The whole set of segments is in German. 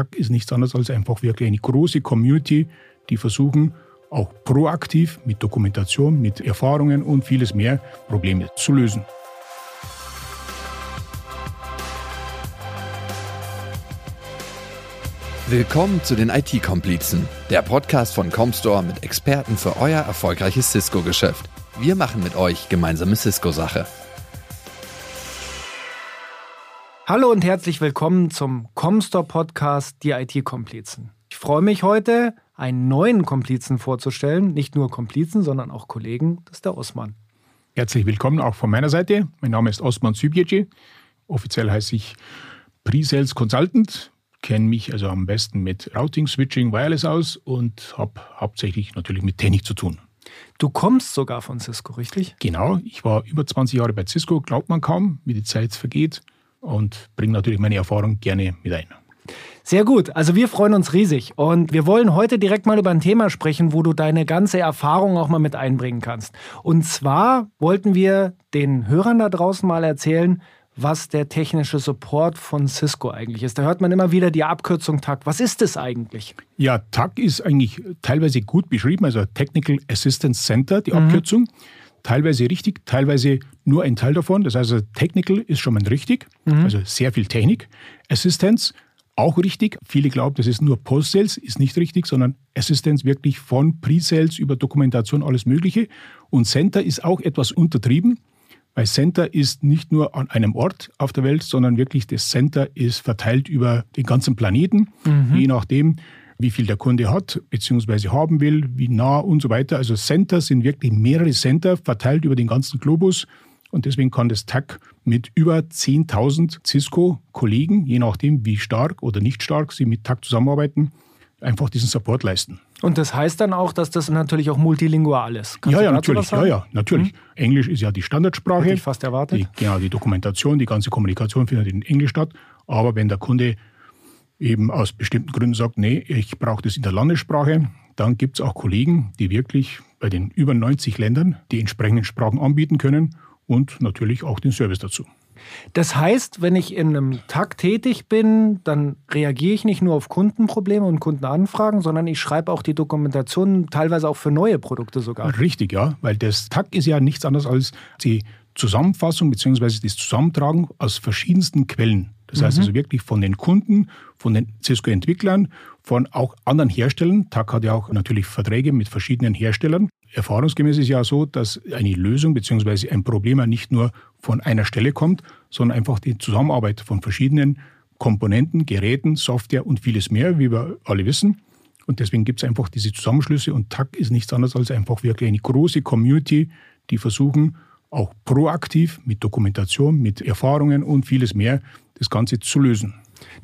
TAC ist nichts anderes als einfach wirklich eine große Community, die versuchen, auch proaktiv mit Dokumentation, mit Erfahrungen und vieles mehr Probleme zu lösen. Willkommen zu den IT-Komplizen, der Podcast von Comstore mit Experten für euer erfolgreiches Cisco-Geschäft. Wir machen mit euch gemeinsame Cisco-Sache. Hallo und herzlich willkommen zum Comstore Podcast Die IT-Komplizen. Ich freue mich heute, einen neuen Komplizen vorzustellen. Nicht nur Komplizen, sondern auch Kollegen. Das ist der Osman. Herzlich willkommen auch von meiner Seite. Mein Name ist Osman Sübjeci. Offiziell heiße ich Pre-Sales Consultant. Kenne mich also am besten mit Routing, Switching, Wireless aus und habe hauptsächlich natürlich mit Technik zu tun. Du kommst sogar von Cisco, richtig? Genau, ich war über 20 Jahre bei Cisco, glaubt man kaum, wie die Zeit vergeht und bringe natürlich meine Erfahrung gerne mit ein. Sehr gut. Also wir freuen uns riesig und wir wollen heute direkt mal über ein Thema sprechen, wo du deine ganze Erfahrung auch mal mit einbringen kannst. Und zwar wollten wir den Hörern da draußen mal erzählen, was der technische Support von Cisco eigentlich ist. Da hört man immer wieder die Abkürzung TAC. Was ist das eigentlich? Ja, TAC ist eigentlich teilweise gut beschrieben, also Technical Assistance Center, die mhm. Abkürzung. Teilweise richtig, teilweise nur ein Teil davon. Das heißt, Technical ist schon mal richtig, mhm. also sehr viel Technik. Assistance auch richtig. Viele glauben, das ist nur Post-Sales, ist nicht richtig, sondern Assistance wirklich von Pre-Sales über Dokumentation, alles Mögliche. Und Center ist auch etwas untertrieben, weil Center ist nicht nur an einem Ort auf der Welt, sondern wirklich das Center ist verteilt über den ganzen Planeten, mhm. je nachdem, wie viel der Kunde hat bzw. haben will, wie nah und so weiter. Also Center sind wirklich mehrere Center verteilt über den ganzen Globus und deswegen kann das TAC mit über 10.000 Cisco-Kollegen, je nachdem wie stark oder nicht stark sie mit TAC zusammenarbeiten, einfach diesen Support leisten. Und das heißt dann auch, dass das natürlich auch multilingual ist. Kannst ja, ja, natürlich. Ja, ja, natürlich. Mhm. Englisch ist ja die Standardsprache. Hätte ich fast erwartet. Die, genau, die Dokumentation, die ganze Kommunikation findet in Englisch statt. Aber wenn der Kunde eben aus bestimmten Gründen sagt, nee, ich brauche das in der Landessprache, dann gibt es auch Kollegen, die wirklich bei den über 90 Ländern die entsprechenden Sprachen anbieten können und natürlich auch den Service dazu. Das heißt, wenn ich in einem Tag tätig bin, dann reagiere ich nicht nur auf Kundenprobleme und Kundenanfragen, sondern ich schreibe auch die Dokumentation teilweise auch für neue Produkte sogar. Richtig, ja, weil das Tag ist ja nichts anderes als die Zusammenfassung bzw. das Zusammentragen aus verschiedensten Quellen. Das heißt mhm. also wirklich von den Kunden, von den Cisco-Entwicklern, von auch anderen Herstellern. TAC hat ja auch natürlich Verträge mit verschiedenen Herstellern. Erfahrungsgemäß ist ja so, dass eine Lösung bzw. ein Problem ja nicht nur von einer Stelle kommt, sondern einfach die Zusammenarbeit von verschiedenen Komponenten, Geräten, Software und vieles mehr, wie wir alle wissen. Und deswegen gibt es einfach diese Zusammenschlüsse und TAC ist nichts anderes als einfach wirklich eine große Community, die versuchen, auch proaktiv mit Dokumentation, mit Erfahrungen und vieles mehr das Ganze zu lösen.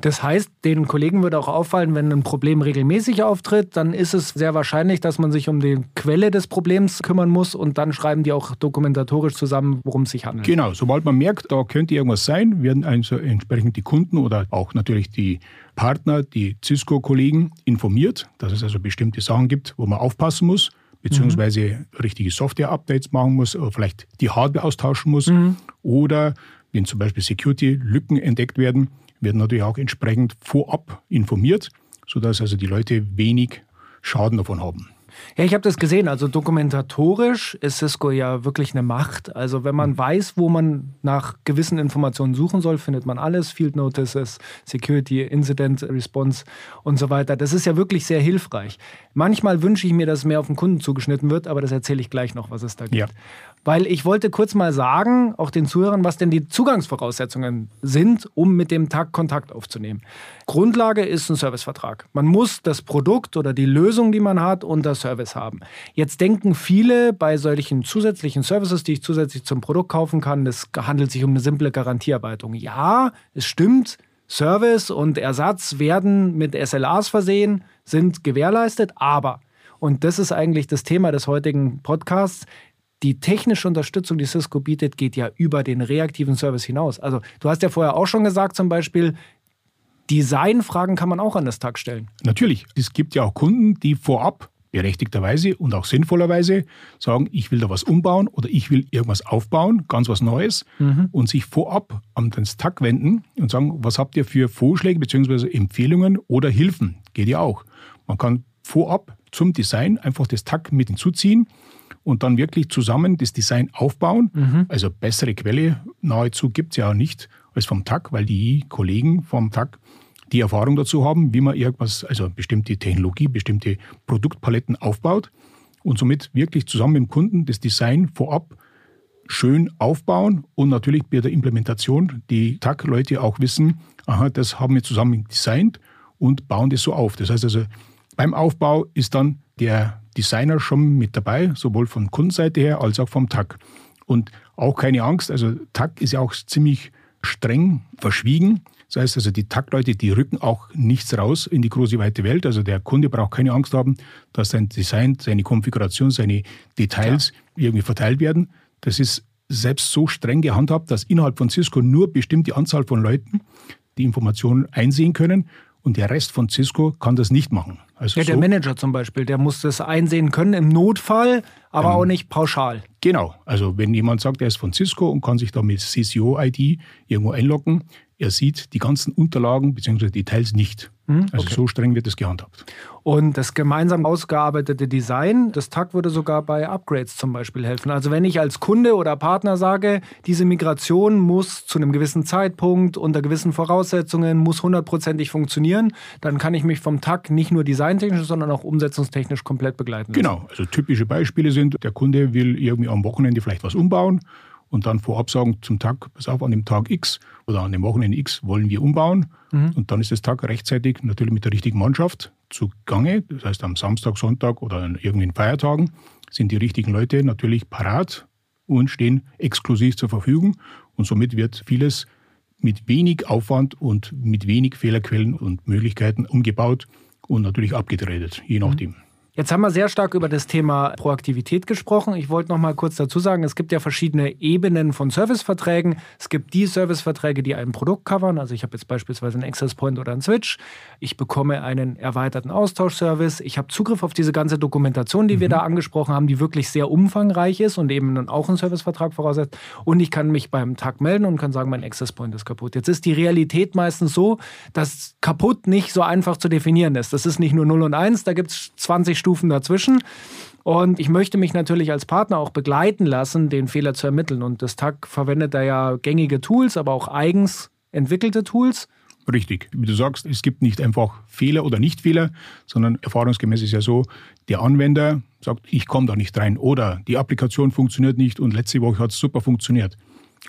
Das heißt, den Kollegen würde auch auffallen, wenn ein Problem regelmäßig auftritt, dann ist es sehr wahrscheinlich, dass man sich um die Quelle des Problems kümmern muss und dann schreiben die auch dokumentatorisch zusammen, worum es sich handelt. Genau, sobald man merkt, da könnte irgendwas sein, werden also entsprechend die Kunden oder auch natürlich die Partner, die Cisco-Kollegen informiert, dass es also bestimmte Sachen gibt, wo man aufpassen muss beziehungsweise mhm. richtige Software-Updates machen muss oder vielleicht die Hardware austauschen muss. Mhm. Oder wenn zum Beispiel Security-Lücken entdeckt werden, werden natürlich auch entsprechend vorab informiert, sodass also die Leute wenig Schaden davon haben. Ja, ich habe das gesehen. Also dokumentatorisch ist Cisco ja wirklich eine Macht. Also wenn man weiß, wo man nach gewissen Informationen suchen soll, findet man alles. Field Notices, Security, Incident Response und so weiter. Das ist ja wirklich sehr hilfreich. Manchmal wünsche ich mir, dass mehr auf den Kunden zugeschnitten wird, aber das erzähle ich gleich noch, was es da gibt. Ja. Weil ich wollte kurz mal sagen, auch den Zuhörern, was denn die Zugangsvoraussetzungen sind, um mit dem Tag Kontakt aufzunehmen. Grundlage ist ein Servicevertrag. Man muss das Produkt oder die Lösung, die man hat, unter Service haben. Jetzt denken viele bei solchen zusätzlichen Services, die ich zusätzlich zum Produkt kaufen kann, es handelt sich um eine simple Garantiearbeitung. Ja, es stimmt. Service und Ersatz werden mit SLAs versehen, sind gewährleistet, aber und das ist eigentlich das Thema des heutigen Podcasts die technische Unterstützung, die Cisco bietet, geht ja über den reaktiven Service hinaus. Also du hast ja vorher auch schon gesagt, zum Beispiel, Designfragen kann man auch an das Tag stellen. Natürlich. Es gibt ja auch Kunden, die vorab berechtigterweise und auch sinnvollerweise sagen, ich will da was umbauen oder ich will irgendwas aufbauen, ganz was Neues mhm. und sich vorab an den Tag wenden und sagen, was habt ihr für Vorschläge bzw. Empfehlungen oder Hilfen? Geht ja auch. Man kann vorab zum Design einfach das Tag mit hinzuziehen und dann wirklich zusammen das Design aufbauen. Mhm. Also bessere Quelle nahezu gibt es ja auch nicht als vom TAG, weil die Kollegen vom TAG die Erfahrung dazu haben, wie man irgendwas, also bestimmte Technologie, bestimmte Produktpaletten aufbaut und somit wirklich zusammen mit dem Kunden das Design vorab schön aufbauen und natürlich bei der Implementation die TAG-Leute auch wissen, aha, das haben wir zusammen designt und bauen das so auf. Das heißt also, beim Aufbau ist dann der Designer schon mit dabei, sowohl von Kundenseite her als auch vom TAG. Und auch keine Angst, also TAG ist ja auch ziemlich streng verschwiegen. Das heißt also, die Taktleute, die rücken auch nichts raus in die große weite Welt. Also der Kunde braucht keine Angst haben, dass sein Design, seine Konfiguration, seine Details Klar. irgendwie verteilt werden. Das ist selbst so streng gehandhabt, dass innerhalb von Cisco nur bestimmte Anzahl von Leuten die Informationen einsehen können und der Rest von Cisco kann das nicht machen. Also ja, der so, Manager zum Beispiel, der muss das einsehen können im Notfall, aber ähm, auch nicht pauschal. Genau, also wenn jemand sagt, er ist von Cisco und kann sich da mit CCO-ID irgendwo einloggen, er sieht die ganzen Unterlagen bzw. Details nicht. Hm, also okay. so streng wird es gehandhabt. Und das gemeinsam ausgearbeitete Design, das TAG würde sogar bei Upgrades zum Beispiel helfen. Also wenn ich als Kunde oder Partner sage, diese Migration muss zu einem gewissen Zeitpunkt unter gewissen Voraussetzungen, muss hundertprozentig funktionieren, dann kann ich mich vom TAG nicht nur designtechnisch, sondern auch umsetzungstechnisch komplett begleiten. Lassen. Genau, also typische Beispiele sind, der Kunde will irgendwie am Wochenende vielleicht was umbauen und dann vorab sagen zum Tag, pass auf, an dem Tag X oder an dem Wochenende X wollen wir umbauen. Mhm. Und dann ist das Tag rechtzeitig natürlich mit der richtigen Mannschaft zugange. Das heißt, am Samstag, Sonntag oder an irgendeinen Feiertagen sind die richtigen Leute natürlich parat und stehen exklusiv zur Verfügung. Und somit wird vieles mit wenig Aufwand und mit wenig Fehlerquellen und Möglichkeiten umgebaut und natürlich abgetradet, je nachdem. Mhm. Jetzt haben wir sehr stark über das Thema Proaktivität gesprochen. Ich wollte noch mal kurz dazu sagen, es gibt ja verschiedene Ebenen von Serviceverträgen. Es gibt die Serviceverträge, die ein Produkt covern. Also ich habe jetzt beispielsweise einen Access Point oder einen Switch. Ich bekomme einen erweiterten Austauschservice. Ich habe Zugriff auf diese ganze Dokumentation, die mhm. wir da angesprochen haben, die wirklich sehr umfangreich ist und eben dann auch einen Servicevertrag voraussetzt. Und ich kann mich beim Tag melden und kann sagen, mein Access Point ist kaputt. Jetzt ist die Realität meistens so, dass kaputt nicht so einfach zu definieren ist. Das ist nicht nur 0 und 1, da gibt es 20 Stunden Stufen dazwischen. Und ich möchte mich natürlich als Partner auch begleiten lassen, den Fehler zu ermitteln. Und das TAG verwendet da ja gängige Tools, aber auch eigens entwickelte Tools. Richtig. Wie du sagst, es gibt nicht einfach Fehler oder Nicht-Fehler, sondern erfahrungsgemäß ist ja so, der Anwender sagt, ich komme da nicht rein oder die Applikation funktioniert nicht und letzte Woche hat es super funktioniert.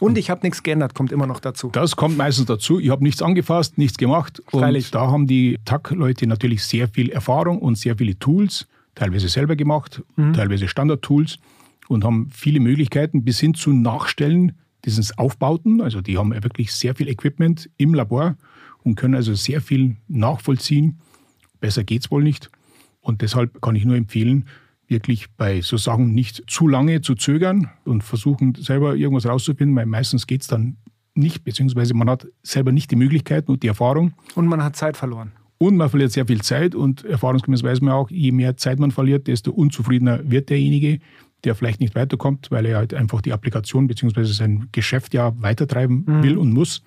Und ich habe nichts geändert, kommt immer noch dazu. Das kommt meistens dazu. Ich habe nichts angefasst, nichts gemacht. Freilich. Und da haben die TAC-Leute natürlich sehr viel Erfahrung und sehr viele Tools, teilweise selber gemacht, mhm. teilweise Standard-Tools und haben viele Möglichkeiten bis hin zu Nachstellen dieses Aufbauten. Also die haben wirklich sehr viel Equipment im Labor und können also sehr viel nachvollziehen. Besser geht es wohl nicht. Und deshalb kann ich nur empfehlen, wirklich bei so Sachen nicht zu lange zu zögern und versuchen selber irgendwas rauszufinden, weil meistens geht es dann nicht, beziehungsweise man hat selber nicht die Möglichkeiten und die Erfahrung. Und man hat Zeit verloren. Und man verliert sehr viel Zeit und erfahrungsgemäß weiß man auch, je mehr Zeit man verliert, desto unzufriedener wird derjenige, der vielleicht nicht weiterkommt, weil er halt einfach die Applikation beziehungsweise sein Geschäft ja weitertreiben mhm. will und muss.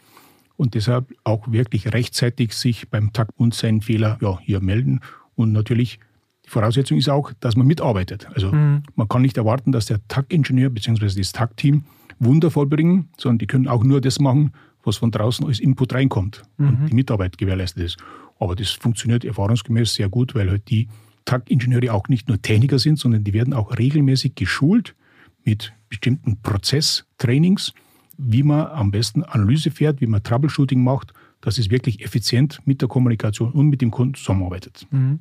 Und deshalb auch wirklich rechtzeitig sich beim Takt und seinen Fehler ja, hier melden und natürlich Voraussetzung ist auch, dass man mitarbeitet. Also mhm. man kann nicht erwarten, dass der TAG-Ingenieur bzw. das TAG-Team Wunder vollbringen, sondern die können auch nur das machen, was von draußen als Input reinkommt mhm. und die Mitarbeit gewährleistet ist. Aber das funktioniert erfahrungsgemäß sehr gut, weil halt die TAG-Ingenieure auch nicht nur Techniker sind, sondern die werden auch regelmäßig geschult mit bestimmten Prozesstrainings, wie man am besten Analyse fährt, wie man Troubleshooting macht dass es wirklich effizient mit der Kommunikation und mit dem Kunden zusammenarbeitet. Mhm.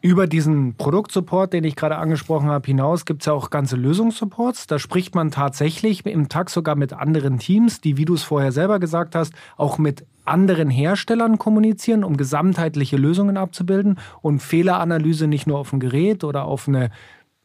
Über diesen Produktsupport, den ich gerade angesprochen habe, hinaus gibt es ja auch ganze Lösungssupports. Da spricht man tatsächlich im Tag sogar mit anderen Teams, die, wie du es vorher selber gesagt hast, auch mit anderen Herstellern kommunizieren, um gesamtheitliche Lösungen abzubilden und Fehleranalyse nicht nur auf ein Gerät oder auf eine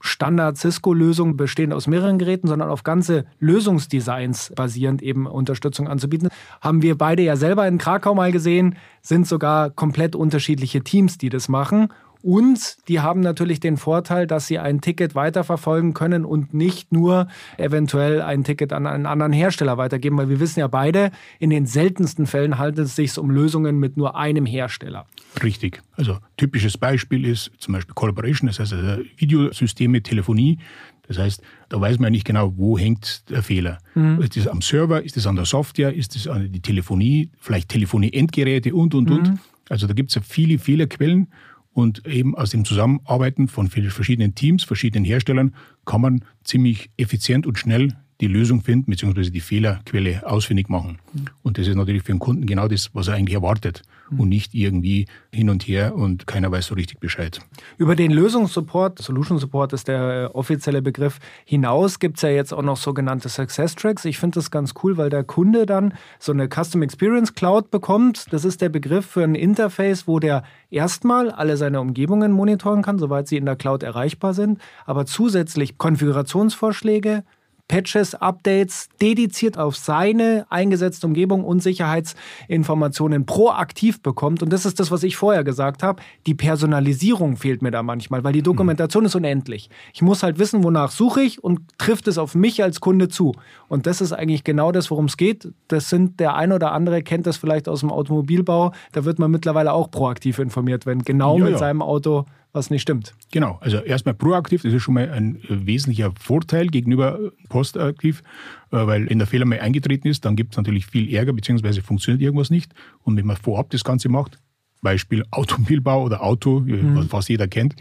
Standard-Cisco-Lösung bestehend aus mehreren Geräten, sondern auf ganze Lösungsdesigns basierend eben Unterstützung anzubieten. Haben wir beide ja selber in Krakau mal gesehen, sind sogar komplett unterschiedliche Teams, die das machen. Und die haben natürlich den Vorteil, dass sie ein Ticket weiterverfolgen können und nicht nur eventuell ein Ticket an einen anderen Hersteller weitergeben, weil wir wissen ja beide, in den seltensten Fällen handelt es sich um Lösungen mit nur einem Hersteller. Richtig. Also typisches Beispiel ist zum Beispiel Collaboration, das heißt also Videosysteme, Telefonie. Das heißt, da weiß man ja nicht genau, wo hängt der Fehler. Mhm. Ist das am Server, ist das an der Software, ist das an die Telefonie, vielleicht Telefonie-Endgeräte und, und, mhm. und. Also da gibt es ja viele Fehlerquellen und eben aus dem Zusammenarbeiten von verschiedenen Teams, verschiedenen Herstellern kann man ziemlich effizient und schnell die Lösung finden, beziehungsweise die Fehlerquelle ausfindig machen. Mhm. Und das ist natürlich für den Kunden genau das, was er eigentlich erwartet mhm. und nicht irgendwie hin und her und keiner weiß so richtig Bescheid. Über den Lösungssupport, Solution Support ist der offizielle Begriff, hinaus gibt es ja jetzt auch noch sogenannte Success Tracks. Ich finde das ganz cool, weil der Kunde dann so eine Custom Experience Cloud bekommt. Das ist der Begriff für ein Interface, wo der erstmal alle seine Umgebungen monitoren kann, soweit sie in der Cloud erreichbar sind, aber zusätzlich Konfigurationsvorschläge, Patches, Updates dediziert auf seine eingesetzte Umgebung und Sicherheitsinformationen proaktiv bekommt. Und das ist das, was ich vorher gesagt habe. Die Personalisierung fehlt mir da manchmal, weil die Dokumentation mhm. ist unendlich. Ich muss halt wissen, wonach suche ich und trifft es auf mich als Kunde zu. Und das ist eigentlich genau das, worum es geht. Das sind der ein oder andere kennt das vielleicht aus dem Automobilbau. Da wird man mittlerweile auch proaktiv informiert, wenn genau ja, mit ja. seinem Auto was nicht stimmt. Genau, also erstmal proaktiv, das ist schon mal ein äh, wesentlicher Vorteil gegenüber äh, postaktiv, äh, weil wenn der Fehler mal eingetreten ist, dann gibt es natürlich viel Ärger, beziehungsweise funktioniert irgendwas nicht. Und wenn man vorab das Ganze macht, Beispiel Automobilbau oder Auto, mhm. was fast jeder kennt,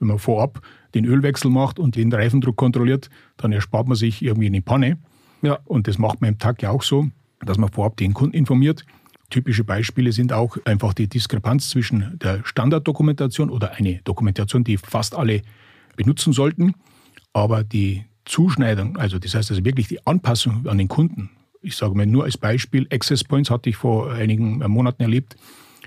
wenn man vorab den Ölwechsel macht und den Reifendruck kontrolliert, dann erspart man sich irgendwie eine Panne. Ja. Und das macht man im Tag ja auch so, dass man vorab den Kunden informiert Typische Beispiele sind auch einfach die Diskrepanz zwischen der Standarddokumentation oder eine Dokumentation, die fast alle benutzen sollten, aber die Zuschneidung, also das heißt also wirklich die Anpassung an den Kunden. Ich sage mal nur als Beispiel, Access Points hatte ich vor einigen Monaten erlebt.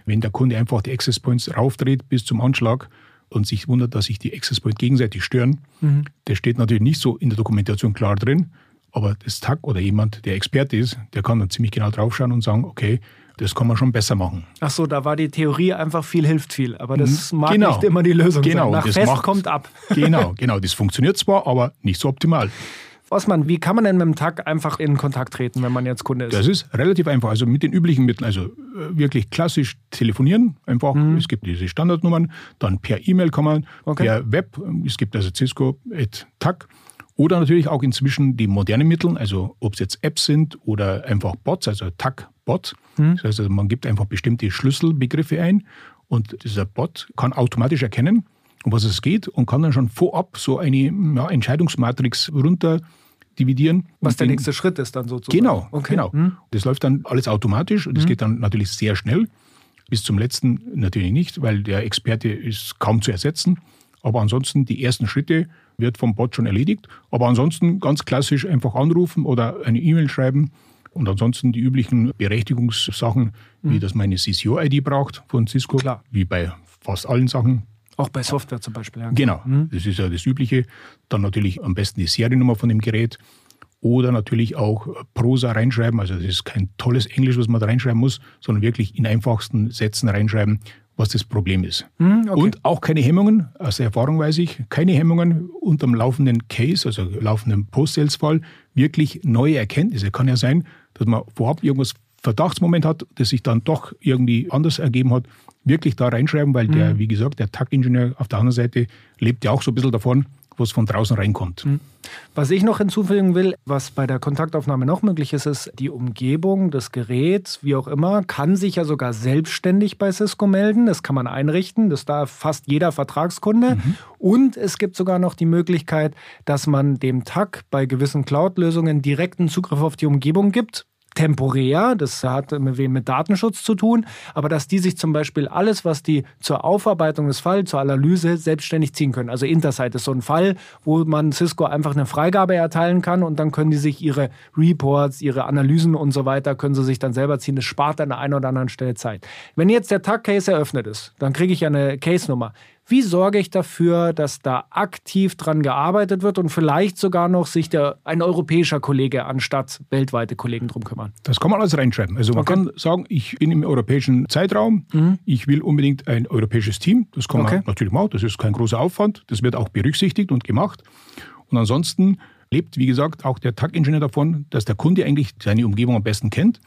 Wenn der Kunde einfach die Access Points raufdreht bis zum Anschlag und sich wundert, dass sich die Access Points gegenseitig stören, mhm. das steht natürlich nicht so in der Dokumentation klar drin. Aber das TAC oder jemand, der Experte ist, der kann dann ziemlich genau draufschauen und sagen, okay, das kann man schon besser machen. Ach so, da war die Theorie einfach viel hilft viel, aber das mag genau. nicht immer die Lösung genau. sein. Nach das Fest macht, kommt ab. Genau, genau, das funktioniert zwar, aber nicht so optimal. Osman, wie kann man denn mit dem TAG einfach in Kontakt treten, wenn man jetzt Kunde ist? Das ist relativ einfach. Also mit den üblichen Mitteln, also äh, wirklich klassisch telefonieren. Einfach, mhm. es gibt diese Standardnummern. Dann per E-Mail kann man, okay. per Web. Es gibt also Cisco.tag. Oder natürlich auch inzwischen die modernen Mittel, also ob es jetzt Apps sind oder einfach Bots, also TAG-Bot. Mhm. Das heißt, also man gibt einfach bestimmte Schlüsselbegriffe ein und dieser Bot kann automatisch erkennen, um was es geht und kann dann schon vorab so eine ja, Entscheidungsmatrix runter dividieren. Was der nächste Schritt ist dann sozusagen. Genau, okay. genau. Mhm. Das läuft dann alles automatisch und das mhm. geht dann natürlich sehr schnell. Bis zum letzten natürlich nicht, weil der Experte ist kaum zu ersetzen. Aber ansonsten die ersten Schritte wird vom Bot schon erledigt. Aber ansonsten ganz klassisch einfach anrufen oder eine E-Mail schreiben. Und ansonsten die üblichen Berechtigungssachen, mhm. wie dass man eine CCO-ID braucht von Cisco, Klar. wie bei fast allen Sachen. Auch bei Software zum Beispiel. Ja. Genau, mhm. das ist ja das Übliche. Dann natürlich am besten die Seriennummer von dem Gerät. Oder natürlich auch Prosa reinschreiben. Also das ist kein tolles Englisch, was man da reinschreiben muss, sondern wirklich in einfachsten Sätzen reinschreiben, was das Problem ist. Hm, okay. Und auch keine Hemmungen, aus Erfahrung weiß ich, keine Hemmungen unterm laufenden Case, also laufenden Post-Sales-Fall, wirklich neue Erkenntnisse. Kann ja sein, dass man vorab irgendwas Verdachtsmoment hat, das sich dann doch irgendwie anders ergeben hat, wirklich da reinschreiben, weil der, mhm. wie gesagt, der Tag-Ingenieur auf der anderen Seite lebt ja auch so ein bisschen davon, was von draußen reinkommt. Hm. Was ich noch hinzufügen will, was bei der Kontaktaufnahme noch möglich ist, ist die Umgebung, das Gerät, wie auch immer, kann sich ja sogar selbstständig bei Cisco melden. Das kann man einrichten. Das darf fast jeder Vertragskunde. Mhm. Und es gibt sogar noch die Möglichkeit, dass man dem TAC bei gewissen Cloud-Lösungen direkten Zugriff auf die Umgebung gibt temporär, das hat mit Datenschutz zu tun, aber dass die sich zum Beispiel alles, was die zur Aufarbeitung des Falls, zur Analyse selbstständig ziehen können. Also Intersight ist so ein Fall, wo man Cisco einfach eine Freigabe erteilen kann und dann können die sich ihre Reports, ihre Analysen und so weiter, können sie sich dann selber ziehen. Das spart an der einen oder anderen Stelle Zeit. Wenn jetzt der Tag-Case eröffnet ist, dann kriege ich ja eine Case-Nummer Wie sorge ich dafür, dass da aktiv dran gearbeitet wird und vielleicht sogar noch sich der, ein europäischer Kollege anstatt weltweite Kollegen drum kümmern? Das kann man alles reinschreiben. Also man okay. kann sagen, ich bin im europäischen Zeitraum, mhm. ich will unbedingt ein europäisches Team. Das kann okay. man natürlich machen, das ist kein großer Aufwand. Das wird auch berücksichtigt und gemacht. Und ansonsten lebt, wie gesagt, auch der Tag-Ingenieur davon, dass der Kunde eigentlich seine Umgebung am besten kennt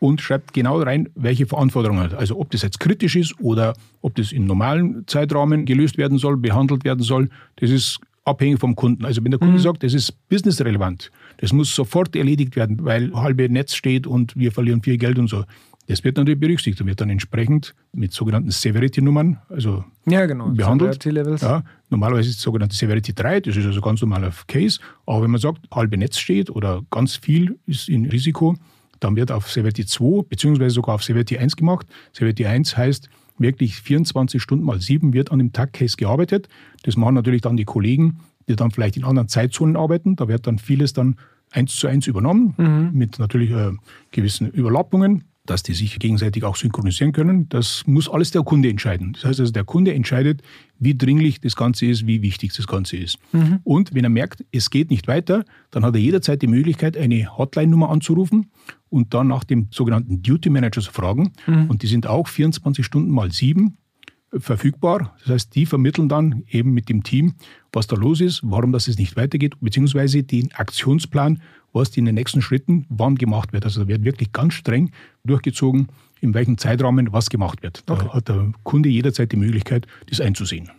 und schreibt genau rein, welche Verantwortung er hat. Also ob das jetzt kritisch ist oder ob das in normalen Zeitrahmen gelöst werden soll, behandelt werden soll, das ist abhängig vom Kunden. Also wenn der Kunde mhm. sagt, das ist businessrelevant, das muss sofort erledigt werden, weil halbe Netz steht und wir verlieren viel Geld und so. Das wird natürlich berücksichtigt und wird dann entsprechend mit sogenannten Severity-Nummern also ja, genau. behandelt. Ja, normalerweise ist es sogenannte Severity 3, das ist also ganz normaler Case. Aber wenn man sagt, halbe Netz steht oder ganz viel ist in Risiko, dann wird auf Severity 2 beziehungsweise sogar auf Severity 1 gemacht. Severity 1 heißt wirklich 24 Stunden mal 7 wird an dem Tag-Case gearbeitet. Das machen natürlich dann die Kollegen, die dann vielleicht in anderen Zeitzonen arbeiten. Da wird dann vieles dann eins zu eins übernommen, mhm. mit natürlich äh, gewissen Überlappungen dass die sich gegenseitig auch synchronisieren können. Das muss alles der Kunde entscheiden. Das heißt also, der Kunde entscheidet, wie dringlich das Ganze ist, wie wichtig das Ganze ist. Mhm. Und wenn er merkt, es geht nicht weiter, dann hat er jederzeit die Möglichkeit, eine Hotline-Nummer anzurufen und dann nach dem sogenannten Duty Manager zu fragen. Mhm. Und die sind auch 24 Stunden mal sieben verfügbar. Das heißt, die vermitteln dann eben mit dem Team, was da los ist, warum das es nicht weitergeht, beziehungsweise den Aktionsplan, was in den nächsten Schritten wann gemacht wird. Also da wird wirklich ganz streng durchgezogen, in welchem Zeitrahmen was gemacht wird. Da okay. hat der Kunde jederzeit die Möglichkeit, das einzusehen.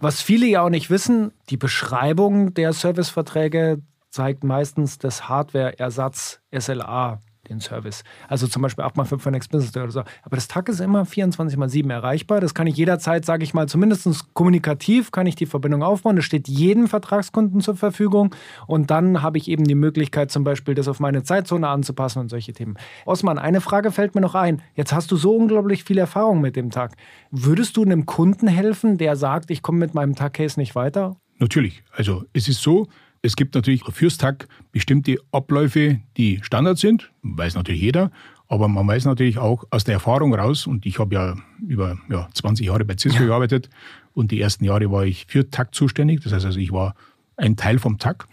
Was viele ja auch nicht wissen, die Beschreibung der Serviceverträge zeigt meistens das Hardware-Ersatz SLA den Service. Also zum Beispiel 8x5 für Next Business oder so. Aber das Tag ist immer 24 x 7 erreichbar. Das kann ich jederzeit, sage ich mal, zumindest kommunikativ kann ich die Verbindung aufbauen. Das steht jedem Vertragskunden zur Verfügung. Und dann habe ich eben die Möglichkeit, zum Beispiel das auf meine Zeitzone anzupassen und solche Themen. Osman, eine Frage fällt mir noch ein. Jetzt hast du so unglaublich viel Erfahrung mit dem Tag. Würdest du einem Kunden helfen, der sagt, ich komme mit meinem Tag-Case nicht weiter? Natürlich. Also es ist so, es gibt natürlich fürs TAG bestimmte Abläufe, die Standard sind, weiß natürlich jeder, aber man weiß natürlich auch aus der Erfahrung raus, und ich habe ja über ja, 20 Jahre bei Cisco ja. gearbeitet und die ersten Jahre war ich für TAG zuständig, das heißt also, ich war ein Teil vom TAG.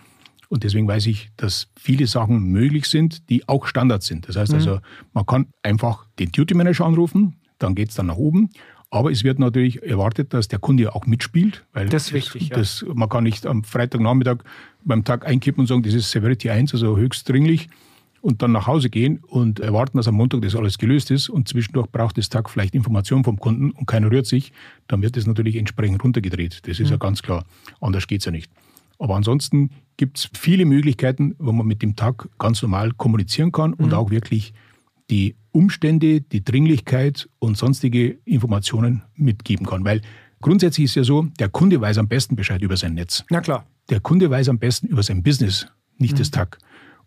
Und deswegen weiß ich, dass viele Sachen möglich sind, die auch Standard sind. Das heißt mhm. also, man kann einfach den Duty Manager anrufen, dann geht es dann nach oben. Aber es wird natürlich erwartet, dass der Kunde auch mitspielt. Weil das ist wichtig. Das, ja. Man kann nicht am Freitagnachmittag beim Tag einkippen und sagen, das ist Severity 1, also höchst dringlich, und dann nach Hause gehen und erwarten, dass am Montag das alles gelöst ist und zwischendurch braucht das Tag vielleicht Informationen vom Kunden und keiner rührt sich, dann wird das natürlich entsprechend runtergedreht. Das ist mhm. ja ganz klar. Anders geht es ja nicht. Aber ansonsten gibt es viele Möglichkeiten, wo man mit dem Tag ganz normal kommunizieren kann und mhm. auch wirklich die Umstände, die Dringlichkeit und sonstige Informationen mitgeben kann. Weil grundsätzlich ist ja so, der Kunde weiß am besten Bescheid über sein Netz. Na klar. Der Kunde weiß am besten über sein Business, nicht mhm. das TAG.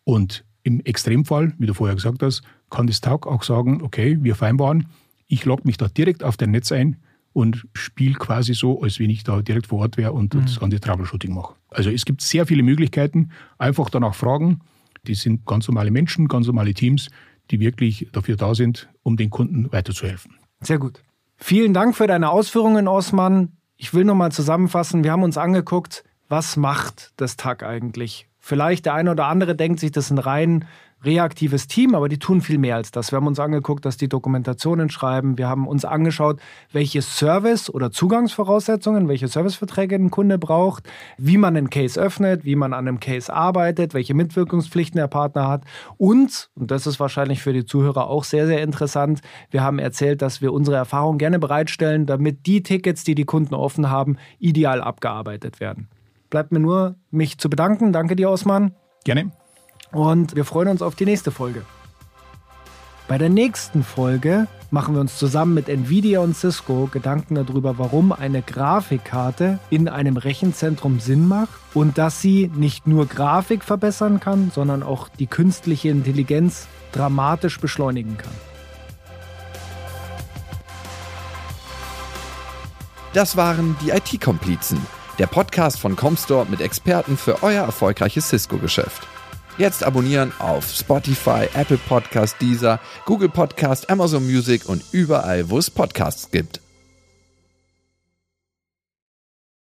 Und im Extremfall, wie du vorher gesagt hast, kann das TAG auch sagen, okay, wir vereinbaren, ich logge mich da direkt auf dein Netz ein und spiele quasi so, als wenn ich da direkt vor Ort wäre und mhm. das ganze Troubleshooting mache. Also es gibt sehr viele Möglichkeiten, einfach danach fragen. Die sind ganz normale Menschen, ganz normale Teams, die wirklich dafür da sind, um den Kunden weiterzuhelfen. Sehr gut. Vielen Dank für deine Ausführungen, Osman. Ich will nochmal zusammenfassen. Wir haben uns angeguckt, was macht das TAG eigentlich? Vielleicht der eine oder andere denkt sich, das sind rein reaktives Team, aber die tun viel mehr als das. Wir haben uns angeguckt, dass die Dokumentationen schreiben. Wir haben uns angeschaut, welche Service- oder Zugangsvoraussetzungen, welche Serviceverträge ein Kunde braucht, wie man einen Case öffnet, wie man an einem Case arbeitet, welche Mitwirkungspflichten der Partner hat. Und, und das ist wahrscheinlich für die Zuhörer auch sehr, sehr interessant, wir haben erzählt, dass wir unsere Erfahrung gerne bereitstellen, damit die Tickets, die die Kunden offen haben, ideal abgearbeitet werden. Bleibt mir nur, mich zu bedanken. Danke dir, Osman. Gerne. Und wir freuen uns auf die nächste Folge. Bei der nächsten Folge machen wir uns zusammen mit Nvidia und Cisco Gedanken darüber, warum eine Grafikkarte in einem Rechenzentrum Sinn macht und dass sie nicht nur Grafik verbessern kann, sondern auch die künstliche Intelligenz dramatisch beschleunigen kann. Das waren die IT-Komplizen, der Podcast von Comstore mit Experten für euer erfolgreiches Cisco-Geschäft. Jetzt abonnieren auf Spotify, Apple Podcast, Deezer, Google Podcast, Amazon Music und überall, wo es Podcasts gibt.